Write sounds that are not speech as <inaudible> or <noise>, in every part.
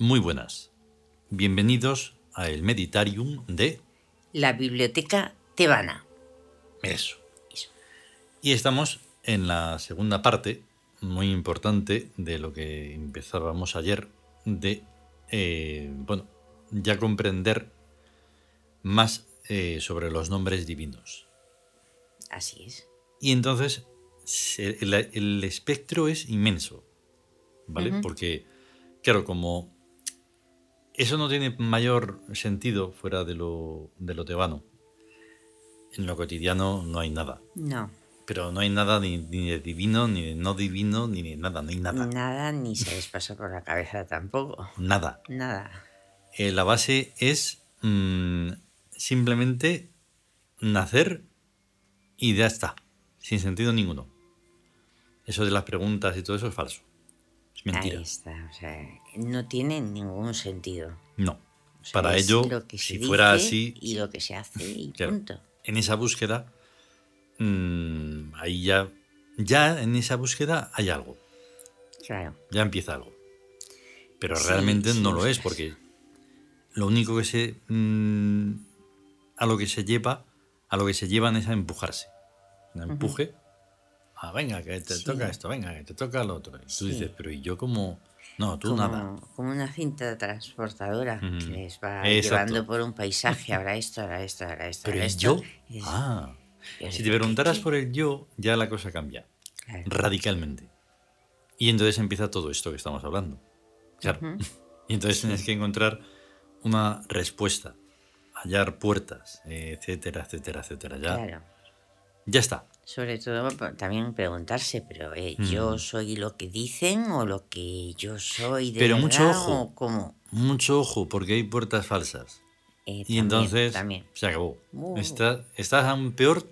Muy buenas. Bienvenidos a el Meditarium de La biblioteca tebana. Eso. Eso. Y estamos en la segunda parte, muy importante, de lo que empezábamos ayer, de, eh, bueno, ya comprender más eh, sobre los nombres divinos. Así es. Y entonces el, el espectro es inmenso, ¿vale? Porque, claro, como eso no tiene mayor sentido fuera de lo, de lo tebano, en lo cotidiano no hay nada. No, Pero no hay nada ni, ni de divino, ni de no divino, ni de nada, no hay nada. nada ni se les pasa por la cabeza tampoco. Nada. Nada. Eh, la base es mm, simplemente nacer y ya está, sin sentido ninguno. Eso de las preguntas y todo eso es falso. Mentira. Ahí está. O sea, no tiene ningún sentido. No. O sea, Para ello, lo que si fuera así, Y lo que se hace y Claro. punto. en esa búsqueda, mm, ahí ya, ya en esa búsqueda hay algo, Claro. ya empieza algo. Pero Sí, realmente sí, no lo es, porque lo único que se. mm, a lo que se lleva, a lo que se llevan es a empujarse. Un empuje. Ah, venga, que te Sí. toca esto, venga, que te toca lo otro. Y tú dices, pero ¿y yo como.? No, tú como, nada. como una cinta transportadora que les va Exacto. llevando por un paisaje. Ahora esto, ahora esto, ahora esto. Pero ahora el esto. yo. Es- Ah. es Si te de, ¿qué, preguntaras por el yo, ya la cosa cambia. Claro. Radicalmente. Y entonces empieza todo esto que estamos hablando. Claro. <laughs> Y entonces tienes que encontrar una respuesta, hallar puertas, etcétera, etcétera, etcétera. Ya, Claro. ya está. Sobre todo también preguntarse, pero eh, Mm. ¿yo soy lo que dicen o lo que yo soy de Pero verdad mucho ojo. o cómo? Mucho ojo, porque hay puertas falsas. Eh, Y también, entonces También. se acabó. Uh. Está- estás aún peor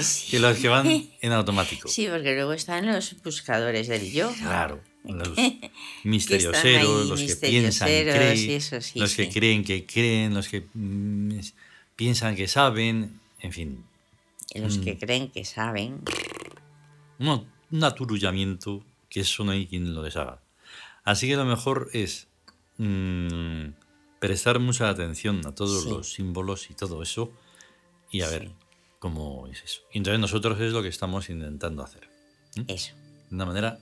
Sí. que los que van <laughs> en automático. Sí, porque luego están los buscadores del yo. Claro. Los <laughs> misterioseros, los que piensan, creen, y eso sí, los que creen que creen, los que mm, piensan que saben, en fin, Los Mm. que creen que saben. un, un aturullamiento que eso no hay quien lo deshaga. Así que lo mejor es mm, prestar mucha atención a todos Sí. los símbolos y todo eso y a Sí. ver cómo es eso. Y entonces nosotros es lo que estamos intentando hacer, Eso. de una manera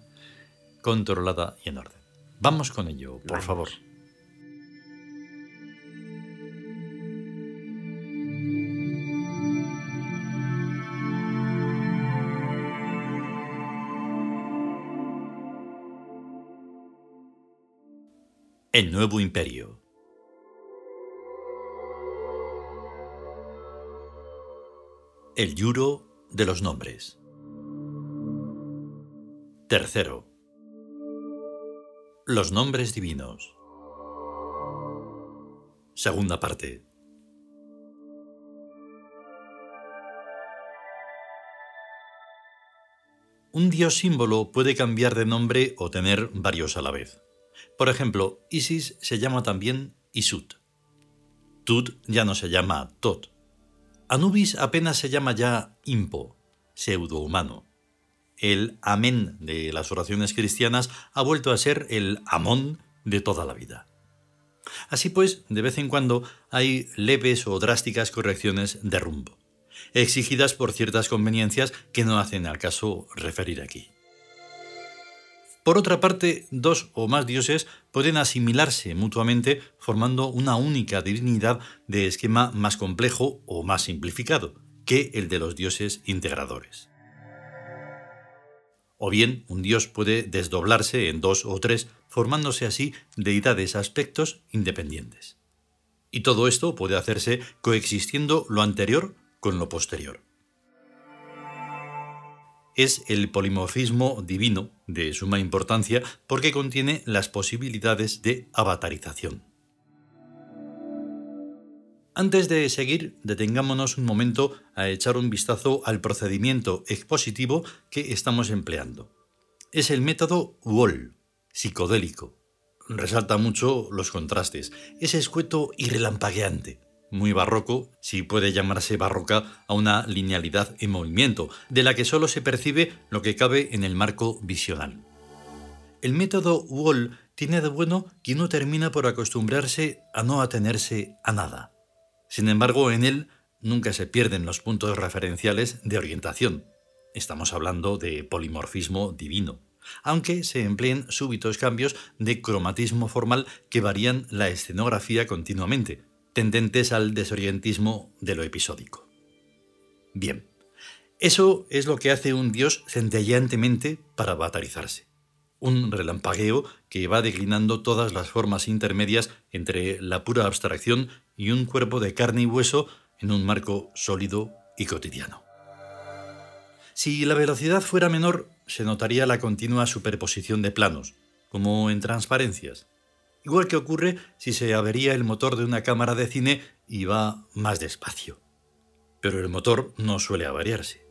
controlada y en orden. Vamos con ello, por Vamos. favor. El nuevo imperio. El yuro de los nombres. Tercero. Los nombres divinos. Segunda parte. Un dios símbolo puede cambiar de nombre o tener varios a la vez. Por ejemplo, Isis se llama también Isut. Tut ya no se llama Tot. Anubis apenas se llama ya Impo, pseudohumano. El Amén de las oraciones cristianas ha vuelto a ser el Amón de toda la vida. Así pues, de vez en cuando hay leves o drásticas correcciones de rumbo, exigidas por ciertas conveniencias que no hacen al caso referir aquí. Por otra parte, dos o más dioses pueden asimilarse mutuamente formando una única divinidad de esquema más complejo o más simplificado que el de los dioses integradores. O bien, un dios puede desdoblarse en dos o tres, formándose así deidades aspectos independientes. Y todo esto puede hacerse coexistiendo lo anterior con lo posterior es el polimorfismo divino de suma importancia porque contiene las posibilidades de avatarización. Antes de seguir, detengámonos un momento a echar un vistazo al procedimiento expositivo que estamos empleando. Es el método WOL, psicodélico. Resalta mucho los contrastes. Es escueto y relampagueante muy barroco, si puede llamarse barroca a una linealidad en movimiento, de la que solo se percibe lo que cabe en el marco visional. El método Wall tiene de bueno que uno termina por acostumbrarse a no atenerse a nada. Sin embargo, en él nunca se pierden los puntos referenciales de orientación. Estamos hablando de polimorfismo divino, aunque se empleen súbitos cambios de cromatismo formal que varían la escenografía continuamente, tendentes al desorientismo de lo episódico. Bien, eso es lo que hace un dios centelleantemente para batarizarse. Un relampagueo que va declinando todas las formas intermedias entre la pura abstracción y un cuerpo de carne y hueso en un marco sólido y cotidiano. Si la velocidad fuera menor, se notaría la continua superposición de planos, como en transparencias, igual que ocurre si se avería el motor de una cámara de cine y va más despacio. Pero el motor no suele avariarse.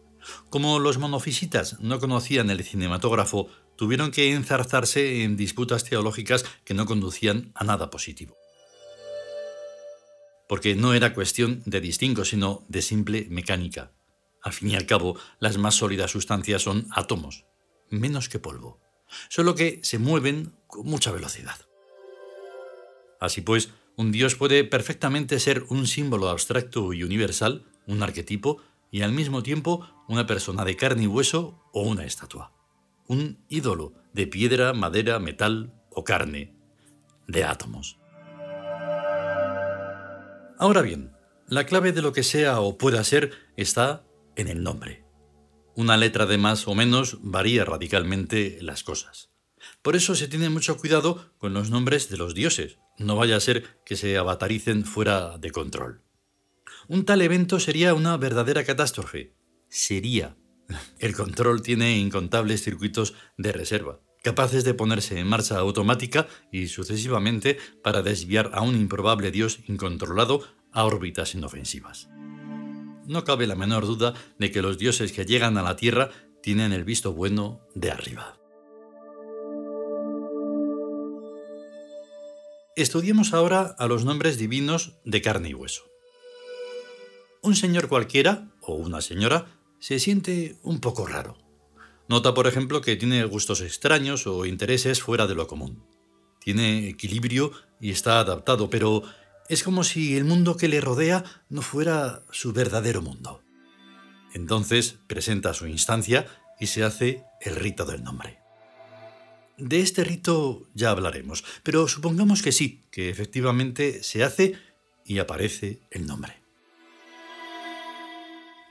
Como los monofisitas no conocían el cinematógrafo, tuvieron que enzarzarse en disputas teológicas que no conducían a nada positivo. Porque no era cuestión de distingo, sino de simple mecánica. Al fin y al cabo, las más sólidas sustancias son átomos, menos que polvo, solo que se mueven con mucha velocidad. Así pues, un dios puede perfectamente ser un símbolo abstracto y universal, un arquetipo, y al mismo tiempo una persona de carne y hueso o una estatua. Un ídolo de piedra, madera, metal o carne, de átomos. Ahora bien, la clave de lo que sea o pueda ser está en el nombre. Una letra de más o menos varía radicalmente las cosas. Por eso se tiene mucho cuidado con los nombres de los dioses. No vaya a ser que se avataricen fuera de control. Un tal evento sería una verdadera catástrofe. Sería. El control tiene incontables circuitos de reserva, capaces de ponerse en marcha automática y sucesivamente para desviar a un improbable dios incontrolado a órbitas inofensivas. No cabe la menor duda de que los dioses que llegan a la Tierra tienen el visto bueno de arriba. Estudiemos ahora a los nombres divinos de carne y hueso. Un señor cualquiera, o una señora, se siente un poco raro. Nota, por ejemplo, que tiene gustos extraños o intereses fuera de lo común. Tiene equilibrio y está adaptado, pero es como si el mundo que le rodea no fuera su verdadero mundo. Entonces presenta su instancia y se hace el rito del nombre. De este rito ya hablaremos, pero supongamos que sí, que efectivamente se hace y aparece el nombre.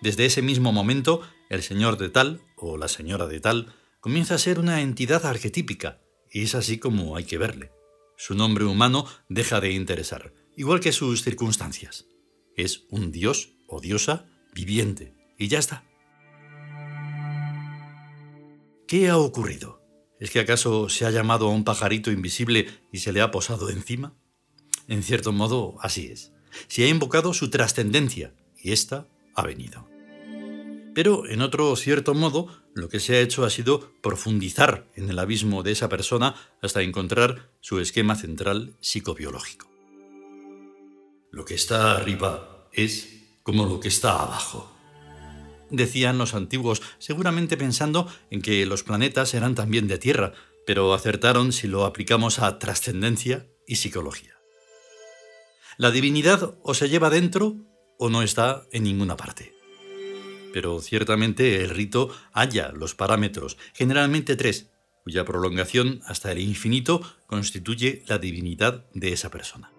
Desde ese mismo momento, el señor de tal o la señora de tal comienza a ser una entidad arquetípica, y es así como hay que verle. Su nombre humano deja de interesar, igual que sus circunstancias. Es un dios o diosa viviente, y ya está. ¿Qué ha ocurrido? ¿Es que acaso se ha llamado a un pajarito invisible y se le ha posado encima? En cierto modo, así es. Se ha invocado su trascendencia, y ésta ha venido. Pero, en otro cierto modo, lo que se ha hecho ha sido profundizar en el abismo de esa persona hasta encontrar su esquema central psicobiológico. Lo que está arriba es como lo que está abajo. Decían los antiguos, seguramente pensando en que los planetas eran también de Tierra, pero acertaron si lo aplicamos a trascendencia y psicología. La divinidad o se lleva dentro o no está en ninguna parte pero ciertamente el rito halla los parámetros, generalmente tres, cuya prolongación hasta el infinito constituye la divinidad de esa persona.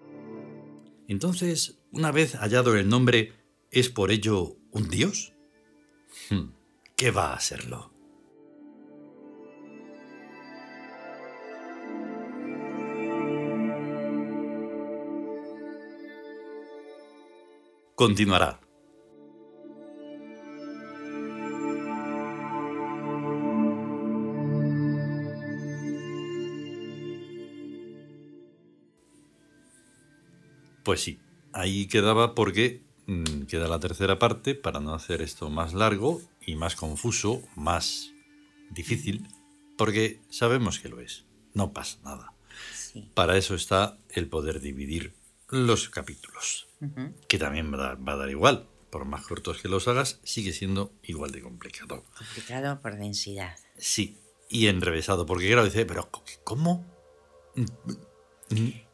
Entonces, una vez hallado el nombre, ¿es por ello un dios? Hmm, ¿Qué va a serlo? Continuará. Pues sí, ahí quedaba porque queda la tercera parte para no hacer esto más largo y más confuso, más difícil, porque sabemos que lo es. No pasa nada. Para eso está el poder dividir los capítulos, que también va a, dar, igual. Por más cortos que los hagas, sigue siendo igual de complicado. Complicado por densidad. Sí, y enrevesado, porque claro, dice, pero ¿cómo?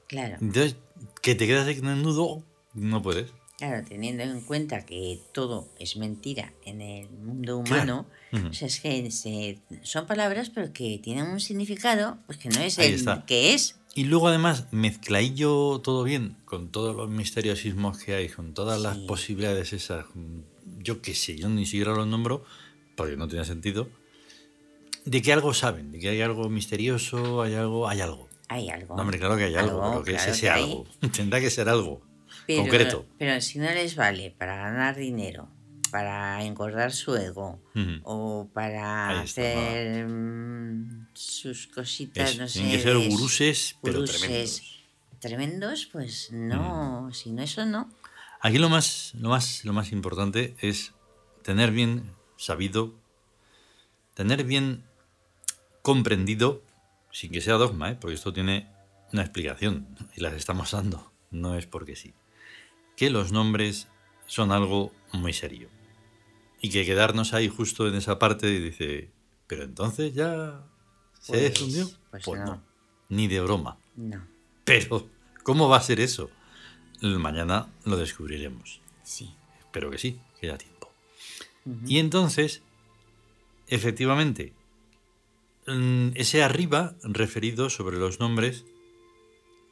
Claro. Entonces, que te quedas en el nudo, no puedes. Claro, teniendo en cuenta que todo es mentira en el mundo Claro. humano, Ujú. o sea, es que se- son palabras pero que tienen un significado pues que no es Ahí el está. que es. Y luego además mezcladillo todo bien, con todos los misteriosismos que hay, con todas las Sí. posibilidades esas, yo qué sé, yo ni siquiera los nombro, porque no tiene sentido, de que algo saben, de que hay algo misterioso, hay algo, hay algo. Hay algo. No, hombre, claro que hay algo, Algo, pero que claro es ese que algo. <laughs> Tendrá que ser algo pero, concreto. Pero si no les vale para ganar dinero, para engordar su ego o para está, hacer mm, sus cositas, Es- no sé. tienen que ser guruses, pero guruses tremendos. tremendos, pues no, si no eso no. Aquí lo más, lo más, lo más importante es tener bien sabido, tener bien comprendido, sin que sea dogma, ¿eh? porque esto tiene una explicación y las estamos dando, no es porque sí, que los nombres son algo muy serio. Y que quedarnos ahí justo en esa parte y dice, pero entonces ya se Pues- pues Pues no. no, ni de broma. No, Pero, ¿cómo va a ser eso? Mañana lo descubriremos. sí. Espero que sí, que haya tiempo. Y entonces, efectivamente, mm, ese arriba referido sobre los nombres,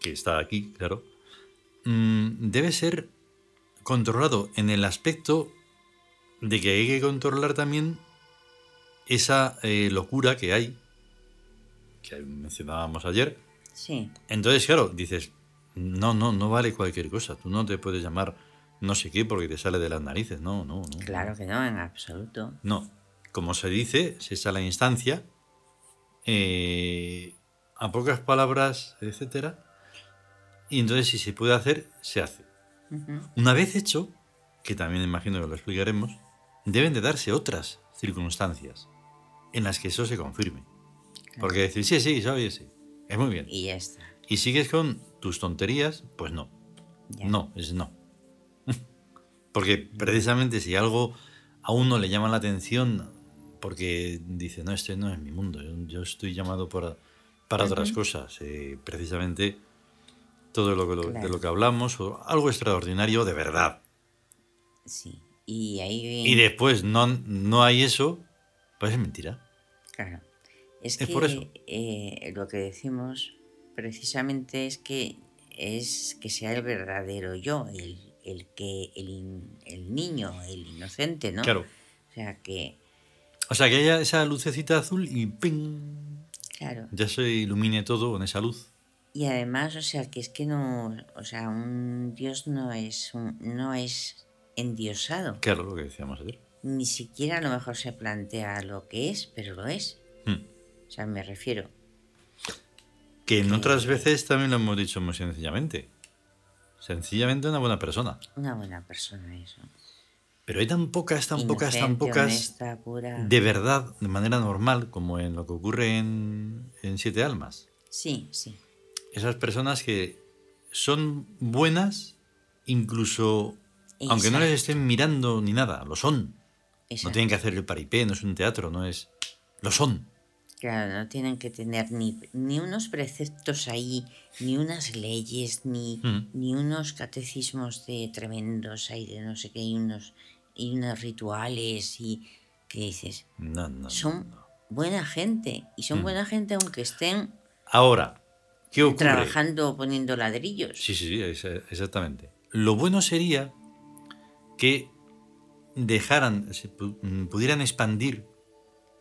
que está aquí, claro, mm, debe ser controlado en el aspecto de que hay que controlar también esa eh, locura que hay, que mencionábamos ayer, Sí, entonces, claro, dices, no, no, no vale cualquier cosa. Tú no te puedes llamar no sé qué porque te sale de las narices. No, no, no. claro que no, en absoluto. No. Como se dice, se está la instancia, eh, a pocas palabras, etcétera. Y entonces, si se puede hacer, se hace. Una vez hecho, que también imagino que lo explicaremos, deben de darse otras circunstancias en las que eso se confirme. Porque decir, sí, sí, sabes, sí, es muy bien. Y ya está. y sigues con tus tonterías, pues no. ya. No, es no. <laughs> Porque precisamente si algo a uno le llama la atención, porque dice, no, este no es mi mundo, yo, yo estoy llamado para, para otras cosas, eh, precisamente todo lo que, lo- de lo que hablamos, o algo extraordinario de verdad. Sí. Y ahí. Y después no, no hay eso, pues es mentira. Claro. Es, Es que por eso. eh, lo que decimos precisamente es que es que sea el verdadero yo, el, el que el, in- el niño, el inocente, ¿no? Claro. O sea que, O sea, que haya esa lucecita azul y ¡ping! claro. Ya se ilumine todo con esa luz. Y además, o sea, que es que no, o sea, un dios no es un- no es endiosado. Claro, lo que decíamos ayer. Ni siquiera a lo mejor se plantea lo que es, pero lo es. Hmm. O sea, me refiero. Que en que- otras veces también lo hemos dicho muy sencillamente. Sencillamente una buena persona. Una buena persona eso. Pero hay tan pocas, tan pocas, tan pocas honesta, de verdad, de manera normal, como en lo que ocurre en, en Siete Almas. Sí, sí. Esas personas que son buenas, incluso aunque no les estén mirando ni nada, lo son. No tienen que hacer el paripé, no es un teatro, no es... Lo son. Claro, no tienen que tener ni, ni unos preceptos ahí, ni unas leyes, ni, Mm. ni unos catecismos de tremendos ahí, de no sé qué, y unos, y unos rituales, y que dices, No, no, no, son no. buena gente, y son Mm. buena gente aunque estén Ahora, ¿qué ocurre? trabajando poniendo ladrillos. Sí, sí, sí, exactamente. Lo bueno sería que dejaran, se mm, pudieran expandir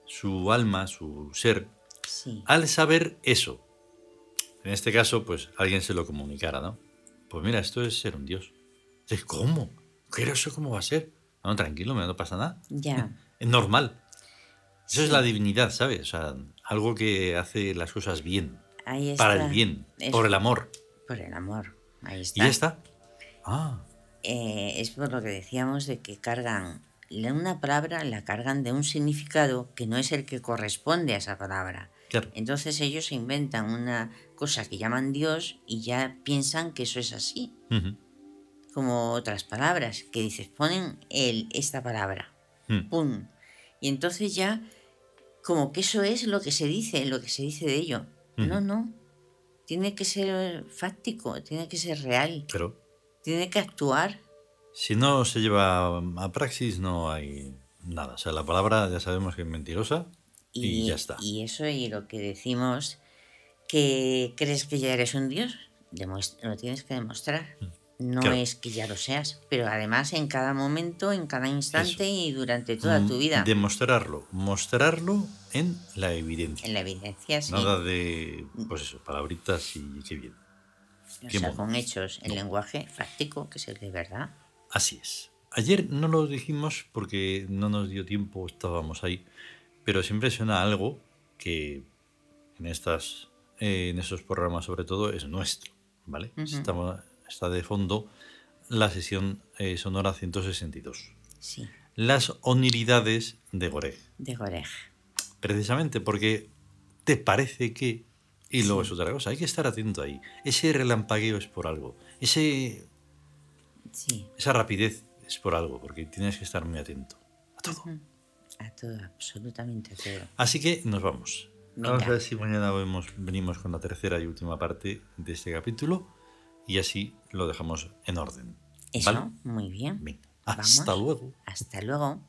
su alma, su ser, Sí, al saber eso. En este caso, pues alguien se lo comunicara, ¿no? Pues mira, esto es ser un dios. ¿Cómo? ¿Qué eso cómo va a ser? No, tranquilo, no pasa nada. ya. <laughs> Es normal. Eso es la divinidad, ¿sabes? O sea, algo que hace las cosas bien, Ahí está. para el bien, Es- por el amor. Por el amor. Ahí Y está. ya está. Ah, eh, es por lo que decíamos de que cargan una palabra, la cargan de un significado que no es el que corresponde a esa palabra. claro. Entonces ellos inventan una cosa que llaman Dios y ya piensan que eso es así, como otras palabras, que dices, ponen el, esta palabra, Mm. ¡pum! Y entonces ya, como que eso es lo que se dice, lo que se dice de ello. No, no. tiene que ser fáctico, tiene que ser real, Pero tiene que actuar. si no se lleva a praxis, no hay nada. O sea, la palabra ya sabemos que es mentirosa y, ya está. Y eso y lo que decimos, que crees que ya eres un dios, lo tienes que demostrar. No Claro. es que ya lo seas, pero además en cada momento, en cada instante y durante toda Mm, tu vida. Demostrarlo. Mostrarlo en la evidencia. En la evidencia, sí. Nada de, pues eso, palabritas y qué bien. o qué sea, mono. con hechos, el lenguaje fáctico, que es el de verdad. Así es. Ayer no lo dijimos porque no nos dio tiempo, estábamos ahí, pero siempre suena algo que en estas eh, en esos programas sobre todo es nuestro, ¿vale? Estamos- está de fondo la sesión eh, sonora 162. Sí, Las oniridades de Goreg. de Gorej. Precisamente porque te parece que... Y luego es otra cosa, hay que estar atento ahí. Ese relampagueo es por algo. Ese, Sí, esa rapidez es por algo, porque tienes que estar muy atento a todo. a todo, absolutamente a todo. Así que nos vamos. Vamos a Venga. ver si mañana vemos- venimos con la tercera y última parte de este capítulo y así lo dejamos en orden. Eso, ¿Vale? muy bien. Venga, Vamos. hasta luego. Hasta luego.